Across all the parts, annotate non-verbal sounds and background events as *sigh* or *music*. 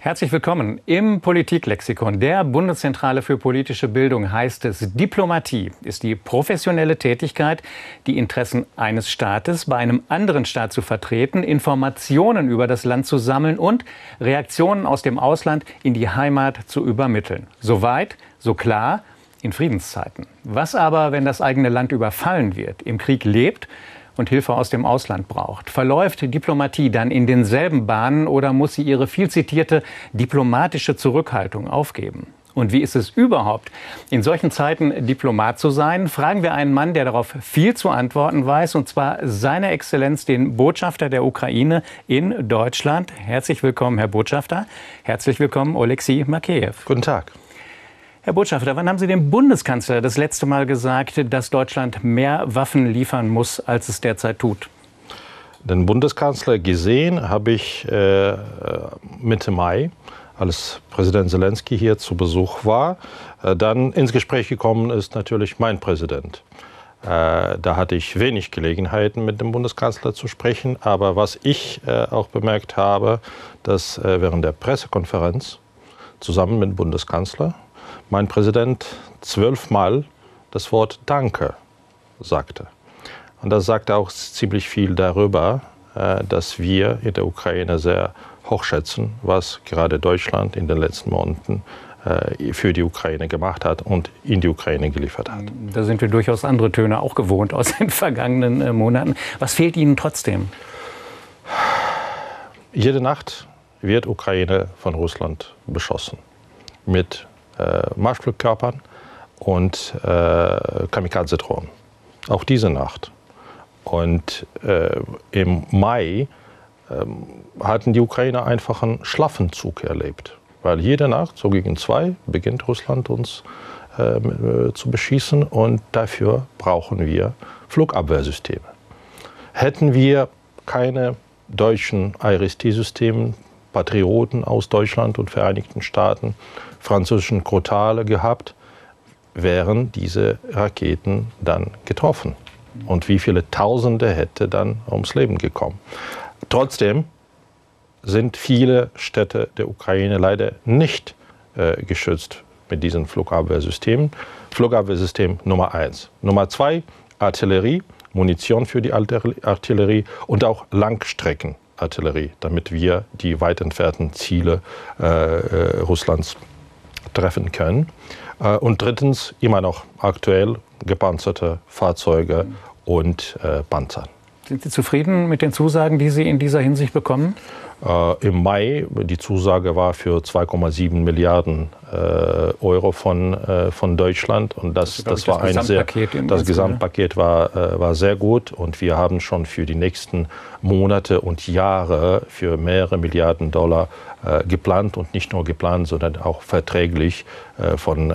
Herzlich willkommen im Politiklexikon der Bundeszentrale für politische Bildung heißt es, Diplomatie ist die professionelle Tätigkeit, die Interessen eines Staates bei einem anderen Staat zu vertreten, Informationen über das Land zu sammeln und Reaktionen aus dem Ausland in die Heimat zu übermitteln. Soweit, so klar in Friedenszeiten. Was aber, wenn das eigene Land überfallen wird, im Krieg lebt und Hilfe aus dem Ausland braucht. Verläuft Diplomatie dann in denselben Bahnen oder muss sie ihre viel zitierte diplomatische Zurückhaltung aufgeben? Und wie ist es überhaupt, in solchen Zeiten Diplomat zu sein? Fragen wir einen Mann, der darauf viel zu antworten weiß, und zwar seine Exzellenz, den Botschafter der Ukraine in Deutschland. Herzlich willkommen, Herr Botschafter. Herzlich willkommen, Oleksiy Makeyev. Guten Tag. Herr Botschafter, wann haben Sie dem Bundeskanzler das letzte Mal gesagt, dass Deutschland mehr Waffen liefern muss, als es derzeit tut? Den Bundeskanzler gesehen habe ich äh, Mitte Mai, als Präsident Zelensky hier zu Besuch war. Äh, dann ins Gespräch gekommen ist natürlich mein Präsident. Äh, da hatte ich wenig Gelegenheiten, mit dem Bundeskanzler zu sprechen. Aber was ich äh, auch bemerkt habe, dass äh, während der Pressekonferenz zusammen mit dem Bundeskanzler mein Präsident zwölfmal das Wort Danke sagte. Und das sagt auch ziemlich viel darüber, äh, dass wir in der Ukraine sehr hochschätzen, was gerade Deutschland in den letzten Monaten äh, für die Ukraine gemacht hat und in die Ukraine geliefert hat. Da sind wir durchaus andere Töne auch gewohnt aus *laughs* den vergangenen äh, Monaten. Was fehlt Ihnen trotzdem? Jede Nacht wird Ukraine von Russland beschossen mit äh, Marschflugkörpern und äh, Kamikaze-Drohnen. Auch diese Nacht. Und äh, im Mai ähm, hatten die Ukrainer einfach einen schlaffen Zug erlebt. Weil jede Nacht, so gegen zwei, beginnt Russland uns äh, zu beschießen und dafür brauchen wir Flugabwehrsysteme. Hätten wir keine deutschen IRIS-T-Systeme, Patrioten aus Deutschland und Vereinigten Staaten, französischen Crotale gehabt, wären diese Raketen dann getroffen. Und wie viele Tausende hätte dann ums Leben gekommen. Trotzdem sind viele Städte der Ukraine leider nicht äh, geschützt mit diesen Flugabwehrsystemen. Flugabwehrsystem Nummer eins. Nummer zwei, Artillerie, Munition für die Artillerie und auch Langstreckenartillerie, damit wir die weit entfernten Ziele äh, äh, Russlands treffen können. Äh, und drittens immer noch aktuell gepanzerte Fahrzeuge und äh, Panzer. Sind Sie zufrieden mit den Zusagen, die Sie in dieser Hinsicht bekommen? Äh, Im Mai, die Zusage war für 2,7 Milliarden äh, Euro von, äh, von Deutschland und das, das, das war das ein sehr, das Gesamtpaket war, äh, war sehr gut und wir haben schon für die nächsten Monate und Jahre für mehrere Milliarden Dollar äh, geplant und nicht nur geplant, sondern auch verträglich äh, von,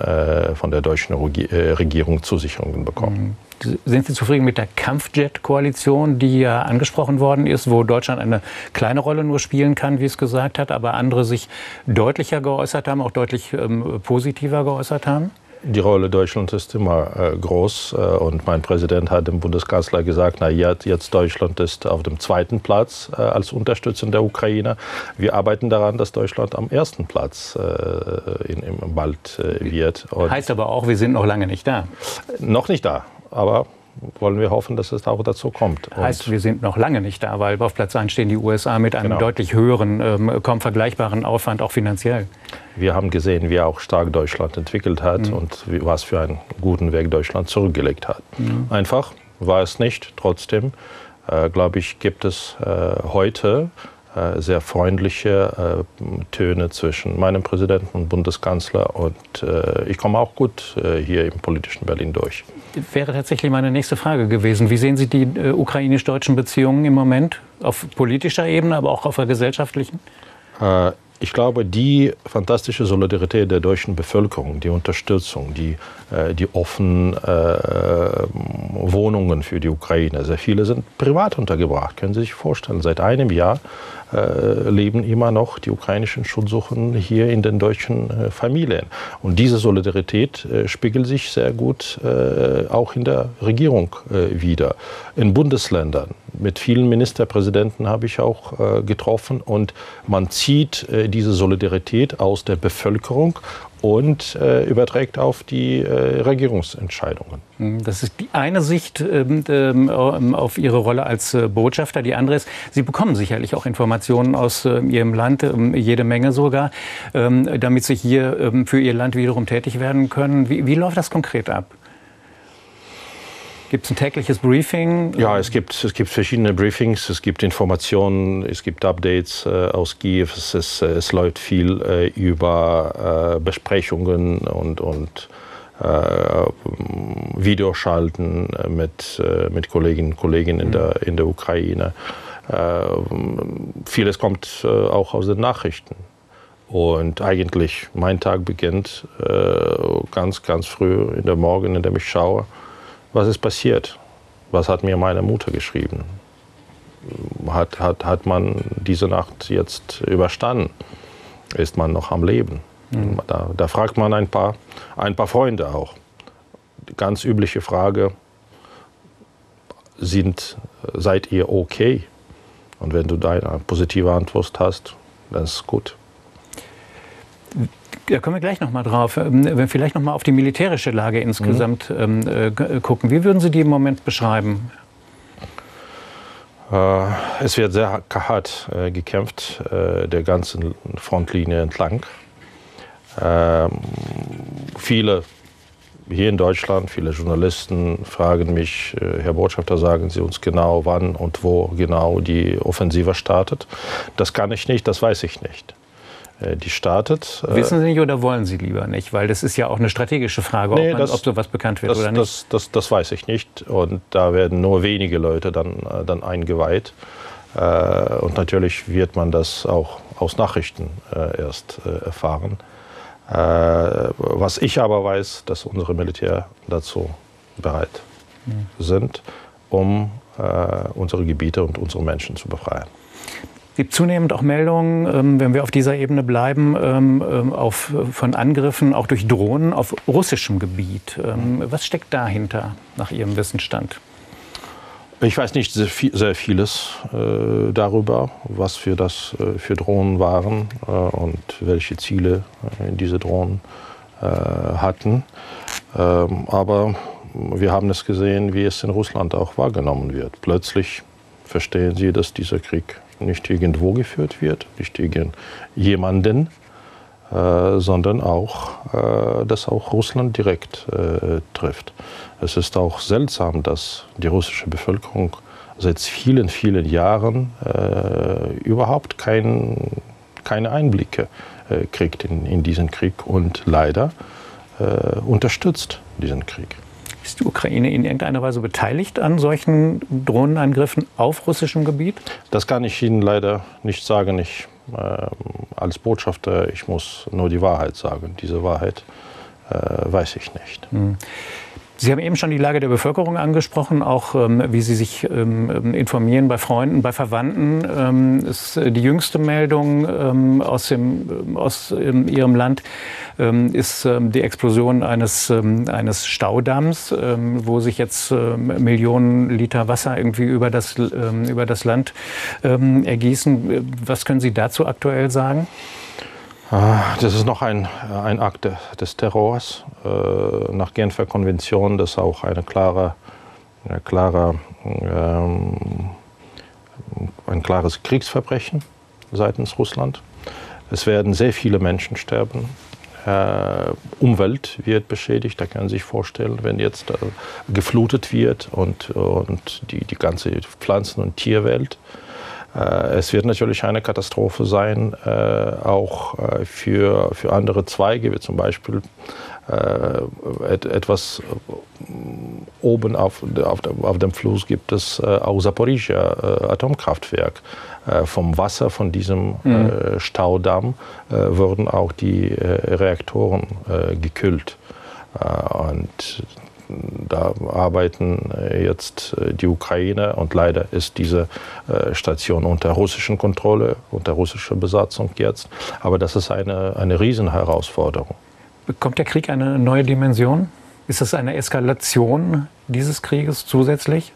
von der deutschen Regierung Zusicherungen bekommen. Mhm. Sind Sie zufrieden mit der Kampfjet-Koalition, die ja angesprochen worden ist, wo Deutschland eine kleine Rolle nur spielen kann, wie es gesagt hat, aber andere sich deutlicher geäußert haben, auch deutlich ähm, positiver geäußert haben? Die Rolle Deutschlands ist immer äh, groß äh, und mein Präsident hat dem Bundeskanzler gesagt, na jetzt, jetzt Deutschland ist auf dem zweiten Platz äh, als Unterstützung der Ukraine. Wir arbeiten daran, dass Deutschland am ersten Platz äh, in, im bald äh, wird. Und heißt aber auch, wir sind noch lange nicht da. Noch nicht da aber wollen wir hoffen, dass es auch dazu kommt. Und heißt, wir sind noch lange nicht da, weil auf Platz 1 stehen die USA mit einem genau. deutlich höheren, ähm, kaum vergleichbaren Aufwand, auch finanziell. Wir haben gesehen, wie auch stark Deutschland entwickelt hat mhm. und was für einen guten Weg Deutschland zurückgelegt hat. Mhm. Einfach war es nicht. Trotzdem, äh, glaube ich, gibt es äh, heute sehr freundliche äh, Töne zwischen meinem Präsidenten und Bundeskanzler. Und äh, ich komme auch gut hier im politischen Berlin durch. Wäre tatsächlich meine nächste Frage gewesen. Wie sehen Sie die ukrainisch-deutschen Beziehungen im Moment? Auf politischer Ebene, aber auch auf der gesellschaftlichen? Ich glaube, die fantastische Solidarität der deutschen Bevölkerung, die Unterstützung, die, äh, die offenen äh, Wohnungen für die Ukraine, sehr viele sind privat untergebracht, können Sie sich vorstellen. Seit einem Jahr äh, leben immer noch die ukrainischen Schutzsuchenden hier in den deutschen Familien. Und diese Solidarität spiegelt sich sehr gut auch in der Regierung wieder. In Bundesländern mit vielen Ministerpräsidenten habe ich auch getroffen und man zieht diese Solidarität aus der Bevölkerung und äh, überträgt auf die äh, Regierungsentscheidungen. Hm, das ist die eine Sicht ähm, ähm, auf Ihre Rolle als äh, Botschafter. Die andere ist, Sie bekommen sicherlich auch Informationen aus äh, Ihrem Land, ähm, jede Menge sogar, ähm, damit Sie hier ähm, für Ihr Land wiederum tätig werden können. Wie, wie läuft das konkret ab? Gibt es ein tägliches Briefing? Ja, es gibt, es gibt verschiedene Briefings, es gibt Informationen, es gibt Updates äh, aus Kiew, es, ist, es läuft viel äh, über äh, Besprechungen und, und äh, Videoschalten mit, äh, mit Kolleginnen und Kollegen in, mhm. der, in der Ukraine. Äh, vieles kommt auch aus den Nachrichten. Und eigentlich, mein Tag beginnt ganz, ganz früh in der Morgen, in dem ich schaue, was ist passiert? Was hat mir meine Mutter geschrieben? Hat, hat, hat man diese Nacht jetzt überstanden? Ist man noch am Leben? Mhm. Da, da, fragt man ein paar, ein paar Freunde auch. Die ganz übliche Frage, sind, seid ihr okay? Und wenn du da eine positive Antwort hast, dann ist es gut. Da kommen wir gleich noch mal drauf. Ähm, wenn wir vielleicht noch mal auf die militärische Lage insgesamt mhm. äh, gucken. Wie würden Sie die im Moment beschreiben? Äh, es wird sehr hart äh, gekämpft, der ganzen Frontlinie entlang. Ähm, viele hier in Deutschland, viele Journalisten fragen mich, Herr Botschafter, sagen Sie uns genau, wann und wo genau die Offensive startet. Das kann ich nicht, das weiß ich nicht. Äh, die startet. Äh, Wissen Sie nicht oder wollen Sie lieber nicht? Weil das ist ja auch eine strategische Frage, nee, ob, man, das, ob sowas bekannt wird das, oder nicht. Das, das, das, weiß ich nicht. Und da werden nur wenige Leute dann, äh, dann eingeweiht. Und natürlich wird man das auch aus Nachrichten erst erfahren. Was ich aber weiß, dass unsere Militär dazu bereit hm. sind, um unsere Gebiete und unsere Menschen zu befreien. Es gibt zunehmend auch Meldungen, ähm, wenn wir auf dieser Ebene bleiben, ähm, ähm, auf, von Angriffen auch durch Drohnen auf russischem Gebiet. Was steckt dahinter nach Ihrem Wissensstand? Ich weiß nicht sehr vieles äh, darüber, was für das äh, für Drohnen waren äh, und welche Ziele äh, diese Drohnen äh, hatten. Ähm, aber wir haben es gesehen, wie es in Russland auch wahrgenommen wird. Plötzlich verstehen sie, dass dieser Krieg nicht irgendwo geführt wird, nicht gegen jemanden, äh, sondern auch, äh, dass auch Russland direkt äh, trifft. Es ist auch seltsam, dass die russische Bevölkerung seit vielen, vielen Jahren äh, überhaupt kein, keine Einblicke äh, kriegt in, in diesen Krieg und leider äh, unterstützt diesen Krieg. Ist die Ukraine in irgendeiner Weise beteiligt an solchen Drohnenangriffen auf russischem Gebiet? Das kann ich Ihnen leider nicht sagen. Ich, äh, als Botschafter, ich muss nur die Wahrheit sagen. Diese Wahrheit äh, weiß ich nicht. Mhm. Sie haben eben schon die Lage der Bevölkerung angesprochen, auch ähm, wie Sie sich ähm, informieren bei Freunden, bei Verwandten. Ähm, ist äh, die jüngste Meldung ähm, aus, dem, aus ähm, Ihrem Land ähm, ist die Explosion eines, eines Staudamms, wo sich jetzt Millionen Liter Wasser irgendwie über das, über das Land ergießen. Was können Sie dazu aktuell sagen? Ah, das ist noch ein, ein Akt des Terrors äh, nach Genfer Konvention. Das auch eine klare, eine klare, ähm, ein klares Kriegsverbrechen seitens Russland. Es werden sehr viele Menschen sterben. Äh, Umwelt wird beschädigt. Da können Sie sich vorstellen, wenn jetzt äh, geflutet wird und, und die, die ganze Pflanzen- und Tierwelt äh, es wird natürlich eine Katastrophe sein, äh, auch äh, für, für andere Zweige, wie zum Beispiel etwas oben auf, auf, auf dem Fluss gibt es auch Zaporizhia Atomkraftwerk. Vom Wasser von diesem mhm. Staudamm wurden auch die Reaktoren gekühlt. Und da arbeiten äh, jetzt äh, die Ukraine und leider ist diese äh, Station unter russischen Kontrolle, unter russischer Besatzung jetzt. Aber das ist eine, eine Riesenherausforderung. Bekommt der Krieg eine neue Dimension? Ist das eine Eskalation dieses Krieges zusätzlich?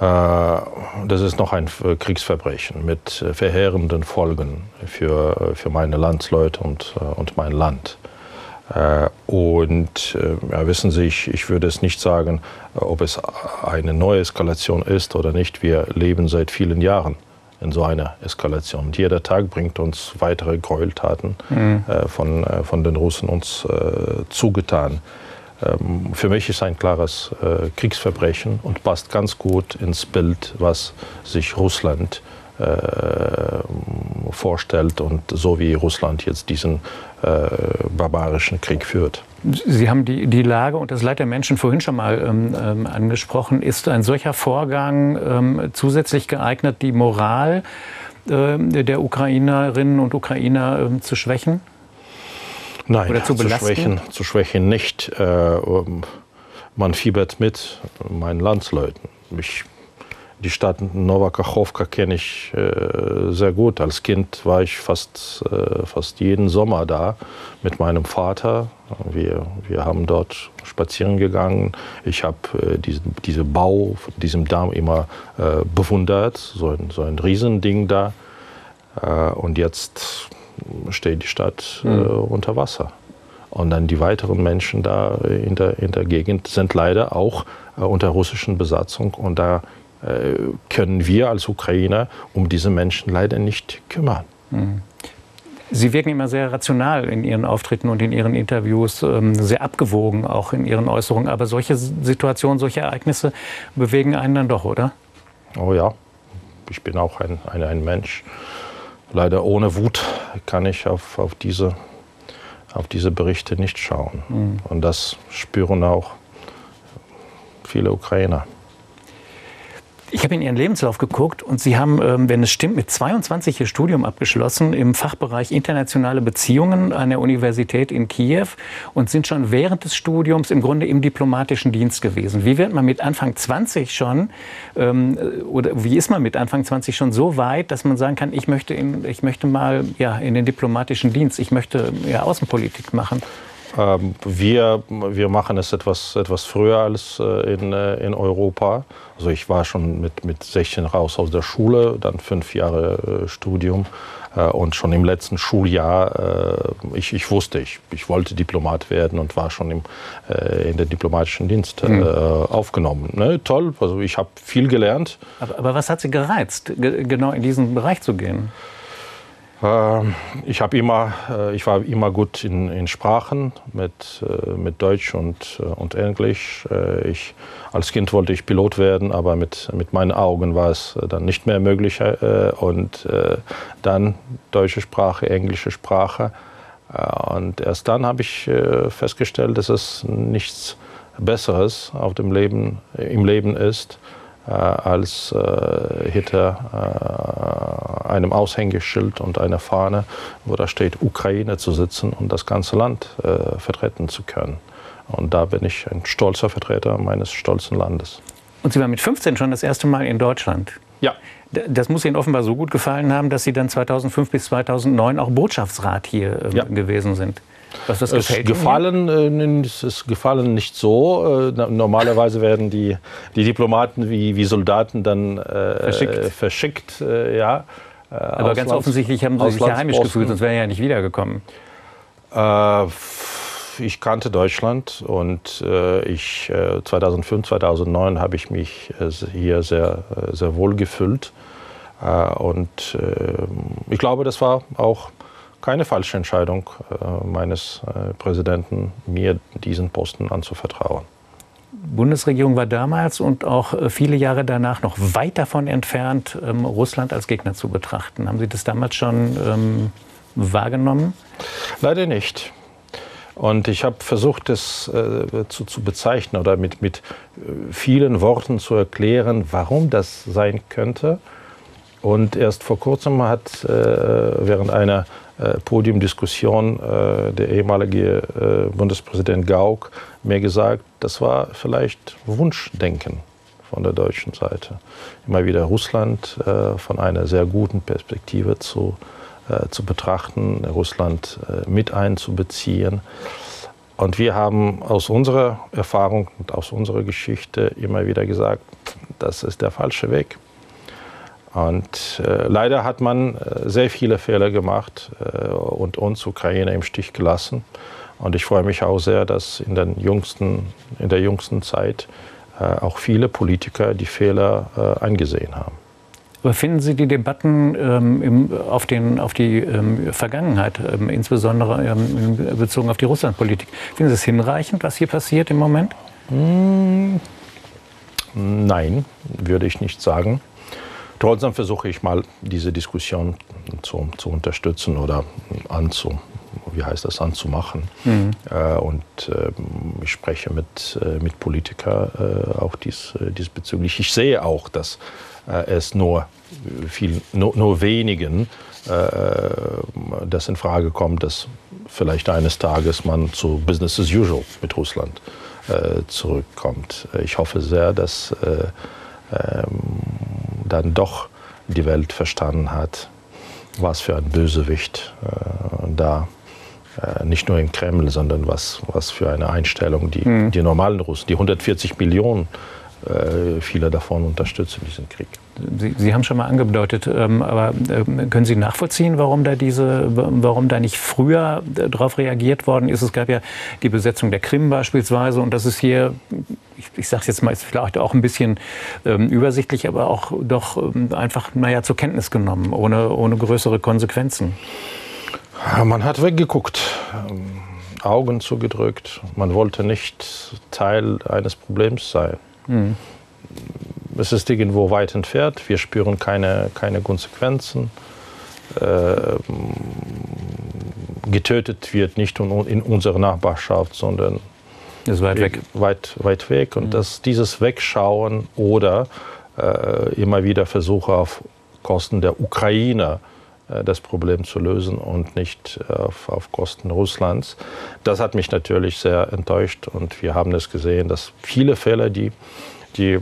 das ist noch ein Kriegsverbrechen mit verheerenden Folgen für, für meine Landsleute und, und mein Land. Und ja, wissen Sie, ich, ich würde es nicht sagen, ob es eine neue Eskalation ist oder nicht. Wir leben seit vielen Jahren in so einer Eskalation. Und jeder Tag bringt uns weitere Gräueltaten mhm. äh, von, äh, von den Russen uns äh, zugetan. Ähm, für mich ist ein klares äh, Kriegsverbrechen und passt ganz gut ins Bild, was sich Russland äh, vorstellt und so wie Russland jetzt diesen äh, barbarischen Krieg führt. Sie haben die, die Lage und das Leid der Menschen vorhin schon mal ähm, ähm, angesprochen. Ist ein solcher Vorgang ähm, zusätzlich geeignet, die Moral äh, der Ukrainerinnen und Ukrainer äh, zu schwächen? Nein, Oder zu, zu, schwächen, zu schwächen nicht. Äh, man fiebert mit meinen Landsleuten. Ich die Stadt Novakachowka kenne ich äh, sehr gut. Als Kind war ich fast, äh, fast jeden Sommer da mit meinem Vater. Wir, wir haben dort spazieren gegangen. Ich habe äh, diesen diese Bau von diesem Damm immer äh, bewundert. So ein, so ein Riesending da. Äh, und jetzt steht die Stadt mhm. unter Wasser. Und dann die weiteren Menschen da in der, in der Gegend sind leider auch unter russischen Besatzung. Und da können wir als Ukrainer um diese Menschen leider nicht kümmern. Mhm. Sie wirken immer sehr rational in Ihren Auftritten und in Ihren Interviews, ähm, sehr abgewogen auch in Ihren Äußerungen. Aber solche Situationen, solche Ereignisse bewegen einen dann doch, oder? Oh ja, ich bin auch ein, ein, ein Mensch. Leider ohne Wut kann ich auf, auf, diese, auf diese Berichte nicht schauen. Mhm. Und das spüren auch viele Ukrainer. Ich habe in Ihren Lebenslauf geguckt und Sie haben, ähm, wenn es stimmt, mit 22 Ihr Studium abgeschlossen im Fachbereich internationale Beziehungen an der Universität in Kiew und sind schon während des Studiums im Grunde im diplomatischen Dienst gewesen. Wie wird man mit Anfang 20 schon, ähm, oder wie ist man mit Anfang 20 schon so weit, dass man sagen kann, ich möchte, in, ich möchte mal ja, in den diplomatischen Dienst, ich möchte ja, Außenpolitik machen? Ähm, wir, wir machen es etwas, etwas früher als äh, in, äh, in Europa. Also ich war schon mit, mit 16 raus aus der Schule, dann fünf Jahre äh, Studium. Und schon im letzten Schuljahr, ich, ich wusste, ich, ich wollte Diplomat werden und war schon im, in den diplomatischen Dienst mhm. aufgenommen. Ne, toll, also ich habe viel gelernt. Aber, aber was hat Sie gereizt, genau in diesen Bereich zu gehen? Ähm, ich, immer, äh, ich war immer gut in, in Sprachen mit, äh, mit Deutsch und, äh, und Englisch. Ich, als Kind wollte ich Pilot werden, aber mit, mit meinen Augen war es dann nicht mehr möglich. Und dann deutsche Sprache, englische Sprache. Und erst dann habe ich festgestellt, dass es nichts Besseres auf dem Leben, im Leben ist, als hinter einem Aushängeschild und einer Fahne, wo da steht Ukraine zu sitzen und das ganze Land äh, vertreten zu können. Und da bin ich ein stolzer Vertreter meines stolzen Landes. Und Sie waren mit 15 schon das erste Mal in Deutschland? Ja. Das muss Ihnen offenbar so gut gefallen haben, dass Sie dann 2005 bis 2009 auch Botschaftsrat hier äh, ja. gewesen sind. Was das gefällt gefallen, äh, es ist gefallen nicht so. Äh, normalerweise werden die, die Diplomaten wie, wie Soldaten dann äh, verschickt. verschickt äh, ja. Äh, Aber Auslands, ganz offensichtlich haben Sie sich ja heimisch gefühlt, sonst wäre er ja nicht wiedergekommen. Äh, ich kannte Deutschland und äh, ich, äh, 2005, 2009 habe ich mich äh, hier sehr, äh, sehr wohl gefühlt. und ich glaube, das war auch keine falsche Entscheidung meines Präsidenten, mir diesen Posten anzuvertrauen. Bundesregierung war damals und auch äh, viele Jahre danach noch weit davon entfernt, ähm, Russland als Gegner zu betrachten. Haben Sie das damals schon ähm, wahrgenommen? Leider nicht. Und ich habe versucht, das äh, zu, zu, bezeichnen oder mit, mit äh, vielen Worten zu erklären, warum das sein könnte. Und erst vor kurzem hat äh, während einer äh, Podiumdiskussion äh, der ehemalige äh, Bundespräsident Gauck mir gesagt, das war vielleicht Wunschdenken von der deutschen Seite. Immer wieder Russland von einer sehr guten Perspektive zu, zu betrachten, Russland mit einzubeziehen. Und wir haben aus unserer Erfahrung und aus unserer Geschichte immer wieder gesagt, das ist der falsche Weg. Und äh, leider hat man äh, sehr viele Fehler gemacht äh, und uns Ukraine im Stich gelassen. Und ich freue mich auch sehr, dass in, den jüngsten, in der jüngsten Zeit äh, auch viele Politiker die Fehler äh, eingesehen haben. Aber finden Sie die Debatten ähm, im, auf, den, auf, die ähm, Vergangenheit, ähm, insbesondere ähm, bezogen auf die Russlandpolitik, finden Sie es hinreichend, was hier passiert im Moment? Hm, nein, würde ich nicht sagen. Trotzdem versuche ich mal, diese Diskussion zu, zu unterstützen oder anzu, wie heißt das, anzumachen. Mhm. Äh, und äh, ich spreche mit, äh, mit Politikern äh, auch dies, äh, diesbezüglich. Ich sehe auch, dass äh, es nur, viel, nur, nur wenigen das in Frage kommt, dass vielleicht eines Tages man zu Business as usual mit Russland zurückkommt. Ich hoffe sehr, dass ähm, dann doch die Welt verstanden hat, was für ein Bösewicht äh, da äh, nicht nur im Kreml, sondern was, was für eine Einstellung die, mhm. die normalen Russen, die 140 Millionen, viele davon unterstützen diesen Krieg. Sie, Sie, haben schon mal angedeutet, ähm, aber äh, können Sie nachvollziehen, warum da diese, warum da nicht früher äh, darauf reagiert worden ist? Es gab ja die Besetzung der Krim beispielsweise und das ist hier, ich, ich sage es jetzt mal, ist vielleicht auch ein bisschen ähm, übersichtlich, aber auch doch ähm, einfach, naja, zur Kenntnis genommen, ohne, ohne größere Konsequenzen. Man hat weggeguckt. Augen zugedrückt. Man wollte nicht Teil eines Problems sein. Mhm es ist irgendwo weit entfernt, wir spüren keine, keine Konsequenzen. Äh, getötet wird nicht in unserer Nachbarschaft, sondern ist weit weg. Weit, weit weg. Und mhm. das, dieses Wegschauen oder äh, immer wieder Versuche auf Kosten der Ukrainer äh, das Problem zu lösen und nicht auf, auf Kosten Russlands, das hat mich natürlich sehr enttäuscht. Und wir haben es gesehen, dass viele Fälle, die die äh,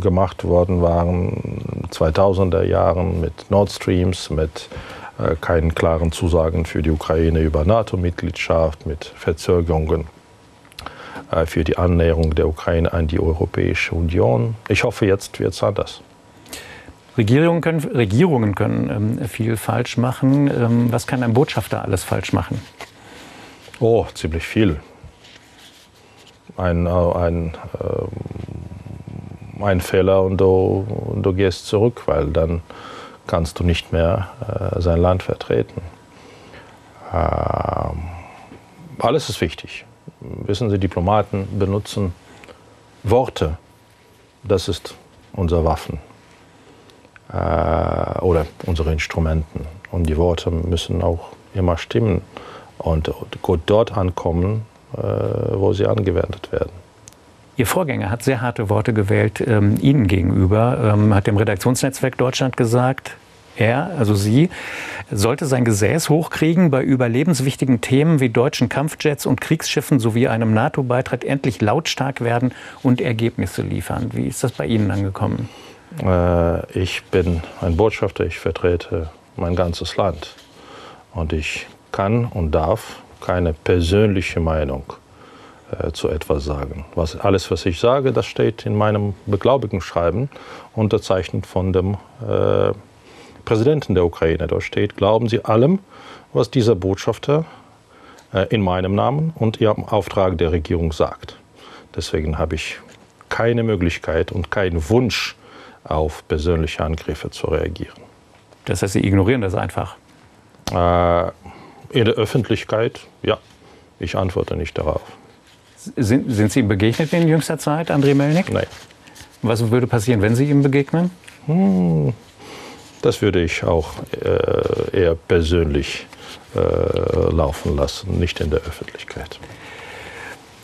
gemacht worden waren 2000er Jahren mit Nord Streams, mit äh, keinen klaren Zusagen für die Ukraine über NATO-Mitgliedschaft, mit Verzögerungen äh, für die Annäherung der Ukraine an die Europäische Union. Ich hoffe, jetzt wird es anders. Regierungen können, Regierungen können ähm, viel falsch machen. Ähm, was kann ein Botschafter alles falsch machen? Oh, ziemlich viel ein, äh, ein, ähm, ein Fehler und du, und du gehst zurück, weil dann kannst du nicht mehr äh, sein Land vertreten. Ähm, alles ist wichtig. Wissen Sie, Diplomaten benutzen Worte. Das ist unser Waffen äh, oder unsere Instrumenten. Und die Worte müssen auch immer stimmen und gut dort ankommen, äh, wo sie angewendet werden. Ihr Vorgänger hat sehr harte Worte gewählt ähm, Ihnen gegenüber, ähm, hat dem Redaktionsnetzwerk Deutschland gesagt, er, also Sie, sollte sein Gesäß hochkriegen, bei überlebenswichtigen Themen wie deutschen Kampfjets und Kriegsschiffen sowie einem NATO-Beitritt endlich lautstark werden und Ergebnisse liefern. Wie ist das bei Ihnen angekommen? Äh, ich bin ein Botschafter, ich vertrete mein ganzes Land. Und ich kann und darf keine persönliche Meinung äh, zu etwas sagen. Was, alles, was ich sage, das steht in meinem Beglaubigungsschreiben, unterzeichnet von dem äh, Präsidenten der Ukraine. Dort steht, glauben Sie allem, was dieser Botschafter äh, in meinem Namen und im Auftrag der Regierung sagt. Deswegen habe ich keine Möglichkeit und keinen Wunsch, auf persönliche Angriffe zu reagieren. Das heißt, Sie ignorieren das einfach? Äh, in der Öffentlichkeit, ja. Ich antworte nicht darauf. Sind, sind Sie ihm begegnet in jüngster Zeit, André Melnik? Nein. Was würde passieren, wenn Sie ihm begegnen? Hm, das würde ich auch äh, eher persönlich äh, laufen lassen, nicht in der Öffentlichkeit.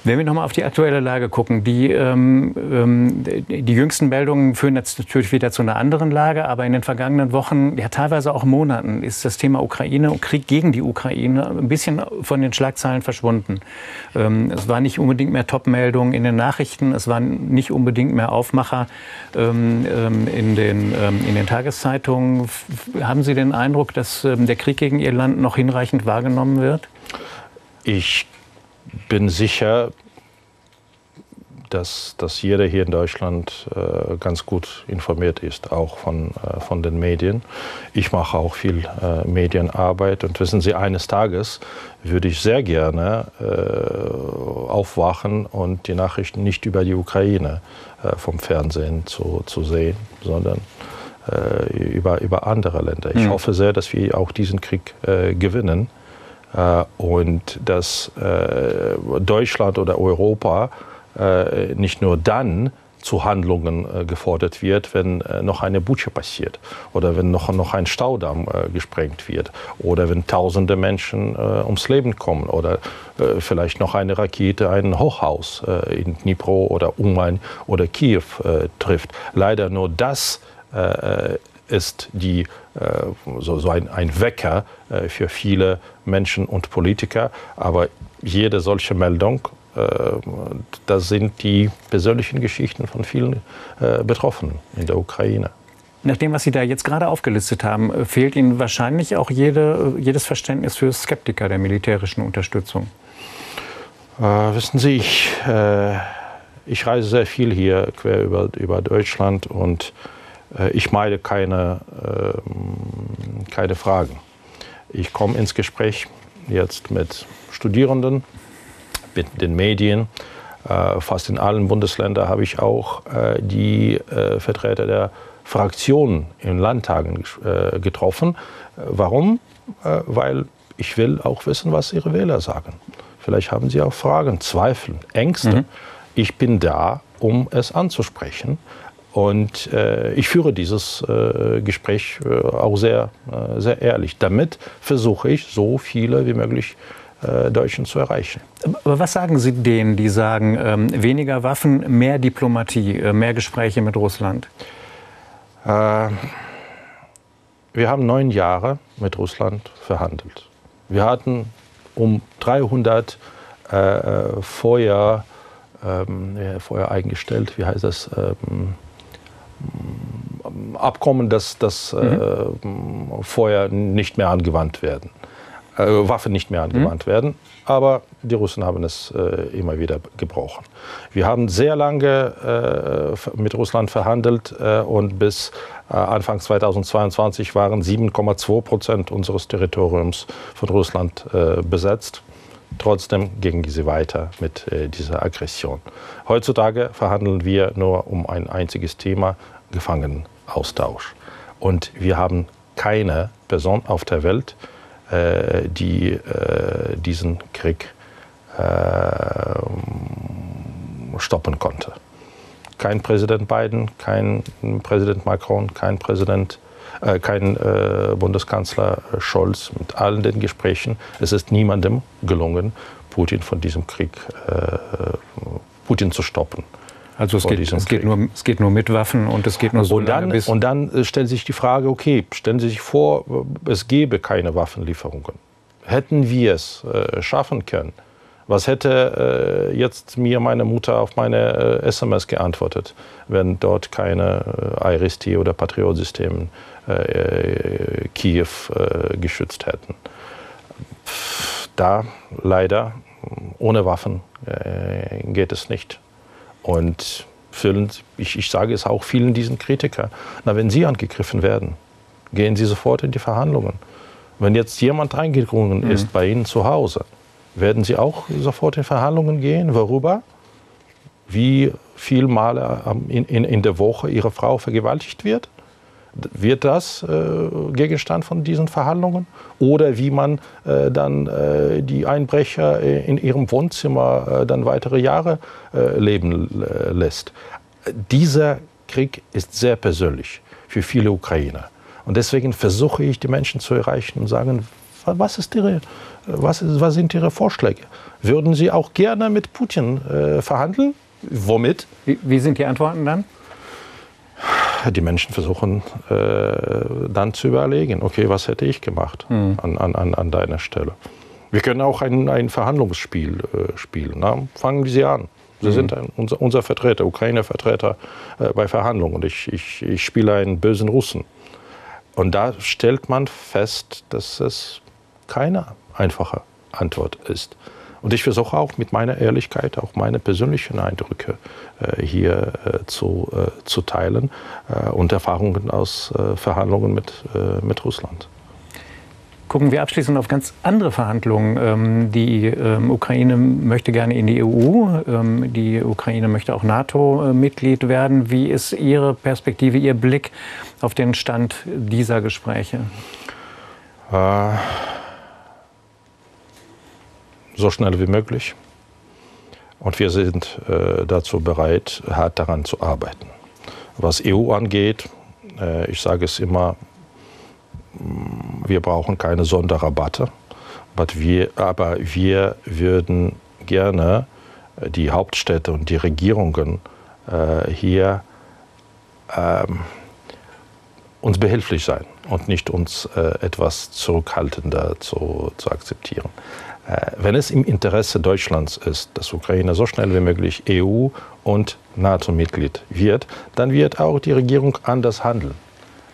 Wenn wir nochmal auf die aktuelle Lage gucken, die, ähm, ähm, die jüngsten Meldungen führen jetzt natürlich wieder zu einer anderen Lage, aber in den vergangenen Wochen, ja teilweise auch Monaten, ist das Thema Ukraine und Krieg gegen die Ukraine ein bisschen von den Schlagzeilen verschwunden. Ähm, es war nicht unbedingt mehr Top-Meldungen in den Nachrichten, es waren nicht unbedingt mehr Aufmacher ähm, ähm, in, den, ähm, in den Tageszeitungen. Haben Sie den Eindruck, dass der Krieg gegen Ihr Land noch hinreichend wahrgenommen wird? Ich bin sicher, dass, dass jeder hier in Deutschland äh, ganz gut informiert ist, auch von, äh, von den Medien. Ich mache auch viel äh, Medienarbeit und wissen Sie, eines Tages würde ich sehr gerne äh, aufwachen und die Nachrichten nicht über die Ukraine äh, vom Fernsehen zu, zu sehen, sondern äh, über, über andere Länder. Ich mhm. hoffe sehr, dass wir auch diesen Krieg gewinnen und dass Deutschland oder Europa äh, nicht nur dann zu Handlungen äh, gefordert wird, wenn äh, noch eine Butsche passiert oder wenn noch, noch ein Staudamm gesprengt wird oder wenn tausende Menschen ums Leben kommen oder vielleicht noch eine Rakete ein Hochhaus in Dnipro oder Uman oder Kiew trifft. Leider nur das ist die, so, so ein, ein Wecker für viele Menschen und Politiker. Aber jede solche Meldung äh, das sind die persönlichen Geschichten von vielen äh, Betroffenen in der Ukraine. Nach dem, was Sie da jetzt gerade aufgelistet haben, äh, fehlt Ihnen wahrscheinlich auch jede, jedes Verständnis für Skeptiker der militärischen Unterstützung. Äh, wissen Sie, ich, äh, ich, reise sehr viel hier quer über, über Deutschland und äh, ich meide keine, ähm, keine Fragen. Ich komme ins Gespräch jetzt mit Studierenden, mit den Medien. Äh, fast in allen Bundesländern habe ich auch äh, die äh, Vertreter der Fraktionen in Landtagen getroffen. Warum? weil ich will auch wissen, was ihre Wähler sagen. Vielleicht haben sie auch Fragen, Zweifel, Ängste. Mhm. Ich bin da, um es anzusprechen. Und äh, ich führe dieses äh, Gespräch äh, auch sehr, sehr ehrlich. Damit versuche ich, so viele wie möglich äh, Deutschen zu erreichen. Aber was sagen Sie denen, die sagen, ähm, weniger Waffen, mehr Diplomatie, äh, mehr Gespräche mit Russland? Äh, wir haben neun Jahre mit Russland verhandelt. Wir hatten um 300 äh, äh, Feuer, ähm, Feuer eingestellt, wie heißt das? Ähm, Abkommen, dass das mhm. äh, Feuer nicht mehr angewandt werden äh, Waffen nicht mehr angewandt mhm. werden. Aber die Russen haben es äh, immer wieder gebrochen. Wir haben sehr lange äh, mit Russland verhandelt äh, und bis äh, Anfang 2022 waren 7,2 Prozent unseres Territoriums von Russland besetzt. Trotzdem gingen sie weiter mit dieser Aggression. Heutzutage verhandeln wir nur um ein einziges Thema, Gefangenenaustausch. Und wir haben keine Person auf der Welt, äh, die äh, diesen Krieg äh, stoppen konnte. Kein Präsident Biden, kein Präsident Macron, kein Präsident äh, kein äh, Bundeskanzler Scholz mit allen den Gesprächen. Es ist niemandem gelungen, Putin von diesem Krieg äh, Putin zu stoppen. Also es, geht, es geht, nur, es geht nur mit Waffen und es geht nur so und dann, lange, Und dann äh, stellt sich die Frage, okay, stellen Sie sich vor, es gäbe keine Waffenlieferungen. Hätten wir es äh, schaffen können, was hätte äh, jetzt mir meine Mutter auf meine äh, SMS geantwortet, wenn dort keine äh, IRIS-T oder Patriot-Systeme äh, Kiew geschützt hätten? Da leider ohne Waffen geht es nicht. Und vielen, ich, ich sage es auch vielen diesen Kritikern, na, wenn Sie angegriffen werden, gehen Sie sofort in die Verhandlungen. Wenn jetzt jemand eingedrungen mhm. ist bei Ihnen zu Hause, werden Sie auch sofort in Verhandlungen gehen? Worüber? Wie viele Male in, in, in der Woche Ihre Frau vergewaltigt wird? Wird das äh, Gegenstand von diesen Verhandlungen? Oder wie man äh, dann äh, die Einbrecher äh, in ihrem Wohnzimmer äh, dann weitere Jahre äh, leben lässt? Dieser Krieg ist sehr persönlich für viele Ukrainer. Und deswegen versuche ich, die Menschen zu erreichen und sagen, was, ist ihre, was, ist, was sind Ihre Vorschläge? Würden Sie auch gerne mit Putin verhandeln? Womit? Wie, wie sind die Antworten dann? die Menschen versuchen äh, dann zu überlegen, okay, was hätte ich gemacht mhm. an, an, an deiner Stelle. Wir können auch ein, ein Verhandlungsspiel äh, spielen. Na? Fangen Sie an. Sie mhm. sind ein, unser, unser, Vertreter, Ukraine-Vertreter äh, bei Verhandlungen. Und ich, ich, ich spiele einen bösen Russen. Und da stellt man fest, dass es keine einfache Antwort ist. Und ich versuche auch mit meiner Ehrlichkeit auch meine persönlichen Eindrücke äh, hier äh, zu, äh, zu teilen äh, und Erfahrungen aus äh, Verhandlungen mit, äh, mit Russland. Gucken wir abschließend auf ganz andere Verhandlungen. Ähm, die ähm, Ukraine möchte gerne in die EU. Ähm, die Ukraine möchte auch NATO-Mitglied werden. Wie ist Ihre Perspektive, Ihr Blick auf den Stand dieser Gespräche? So schnell wie möglich. Und wir sind äh, dazu bereit, hart daran zu arbeiten. Was EU angeht, äh, ich sage es immer, wir brauchen keine Sonderrabatte, aber wir, aber wir würden gerne äh, die Hauptstädte und die Regierungen äh, hier ähm, uns behilflich sein und nicht uns äh, etwas zurückhaltender zu, zu akzeptieren. Äh, wenn es im Interesse Deutschlands ist, dass Ukraine so schnell wie möglich EU- und NATO-Mitglied wird, dann wird auch die Regierung anders handeln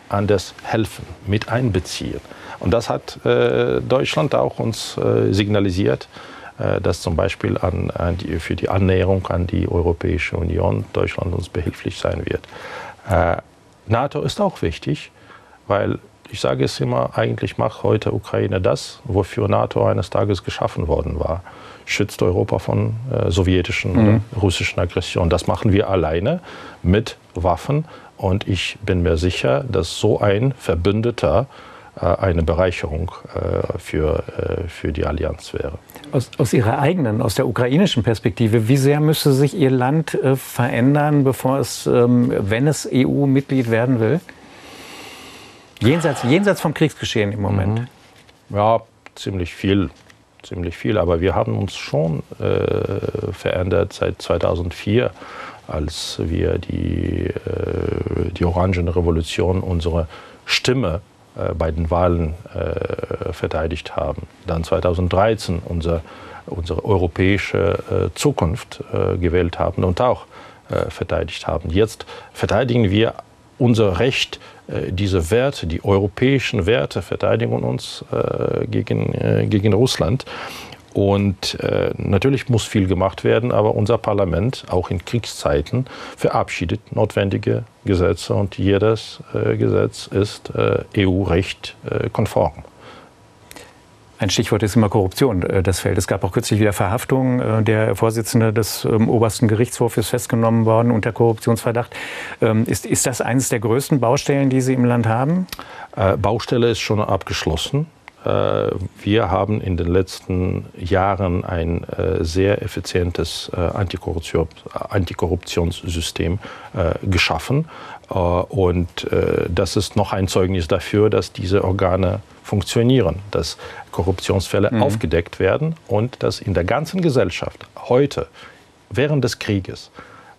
anders helfen, mit einbeziehen. Und das hat äh, Deutschland auch uns äh, signalisiert, äh, dass zum Beispiel an, an die, für die Annäherung an die Europäische Union Deutschland uns behilflich sein wird. Äh, NATO ist auch wichtig, weil ich sage es immer, eigentlich macht heute Ukraine das, wofür NATO eines Tages geschaffen worden war. Schützt Europa von äh, sowjetischen mhm. oder russischen Aggressionen. Das machen wir alleine mit Waffen und ich bin mir sicher, dass so ein Verbündeter äh, eine Bereicherung äh, für, äh, für die Allianz wäre. Aus, aus, Ihrer eigenen, aus der ukrainischen Perspektive, wie sehr müsste sich Ihr Land verändern, bevor es, ähm, wenn es EU-Mitglied werden will? Jenseits, jenseits vom Kriegsgeschehen im Moment. Mhm. Ja, ziemlich viel. Ziemlich viel. Aber wir haben uns schon äh, verändert seit 2004 als wir die, äh, die Orangenrevolution unsere Stimme äh, bei den Wahlen äh, verteidigt haben. Dann 2013 unser, unsere europäische äh, Zukunft äh, gewählt haben und auch äh, verteidigt haben. Jetzt verteidigen wir unser Recht, diese Werte, die europäischen Werte verteidigen uns gegen, gegen Russland. Und äh, natürlich muss viel gemacht werden, aber unser Parlament, auch in Kriegszeiten, verabschiedet notwendige Gesetze und jedes äh, Gesetz ist äh, EU-Recht äh, konform. Ein Stichwort ist immer Korruption, äh, das Feld. Es gab auch kürzlich wieder Verhaftungen. Äh, der Vorsitzende des ähm, obersten Gerichtshofs ist festgenommen worden unter Korruptionsverdacht. Ähm, ist, ist das eines der größten Baustellen, die Sie im Land haben? Baustelle ist schon abgeschlossen. Äh, wir haben in den letzten Jahren ein äh, sehr effizientes äh, Antikorruptionssystem geschaffen. Und das ist noch ein Zeugnis dafür, dass diese Organe funktionieren, dass Korruptionsfälle mhm. aufgedeckt werden und dass in der ganzen Gesellschaft heute, während des Krieges,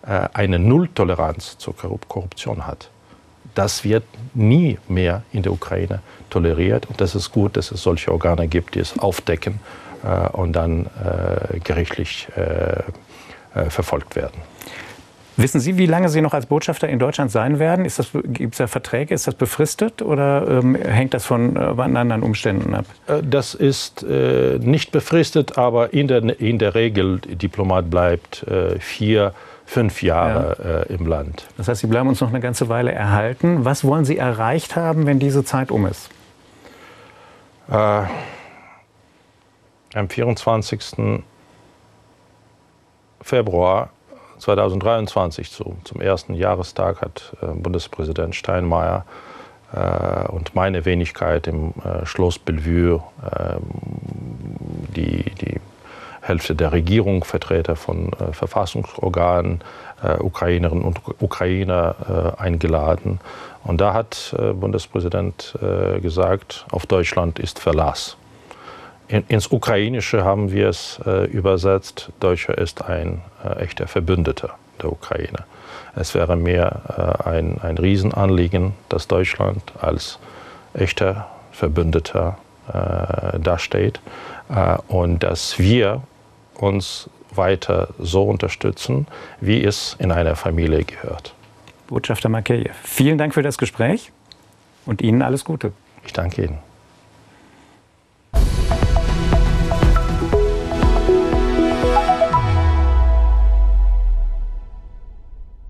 eine Nulltoleranz zur Korruption hat das wird nie mehr in der Ukraine toleriert. Und das ist gut, dass es solche Organe gibt, die es aufdecken äh, und dann äh, gerichtlich äh, äh verfolgt werden. Wissen Sie, wie lange Sie noch als Botschafter in Deutschland sein werden? Gibt es da Verträge? Ist das befristet oder ähm, hängt das von äh, anderen Umständen ab? Äh, das ist äh, nicht befristet, aber in der, in der Regel, Diplomat bleibt äh, vier fünf Jahre ja. äh, im Land. Das heißt, Sie bleiben uns noch eine ganze Weile erhalten. Was wollen Sie erreicht haben, wenn diese Zeit um ist? Äh, am 24. Februar 2023, zu, zum ersten Jahrestag, hat äh, Bundespräsident Steinmeier äh, und meine Wenigkeit im äh, Schloss Bellevue ähm, die, die Hälfte der Regierung, Vertreter von äh, Verfassungsorganen, äh, Ukrainerinnen und Ukrainer äh, eingeladen. Und da hat Bundespräsident gesagt, auf Deutschland ist Verlass. In, ins Ukrainische haben wir es äh, übersetzt, Deutscher ist ein echter Verbündeter der Ukraine. Es wäre mir ein, ein Riesenanliegen, dass Deutschland als echter Verbündeter dasteht und dass wir uns weiter so unterstützen, wie es in einer Familie gehört. Botschafter Makeyev, vielen Dank für das Gespräch und Ihnen alles Gute. Ich danke Ihnen.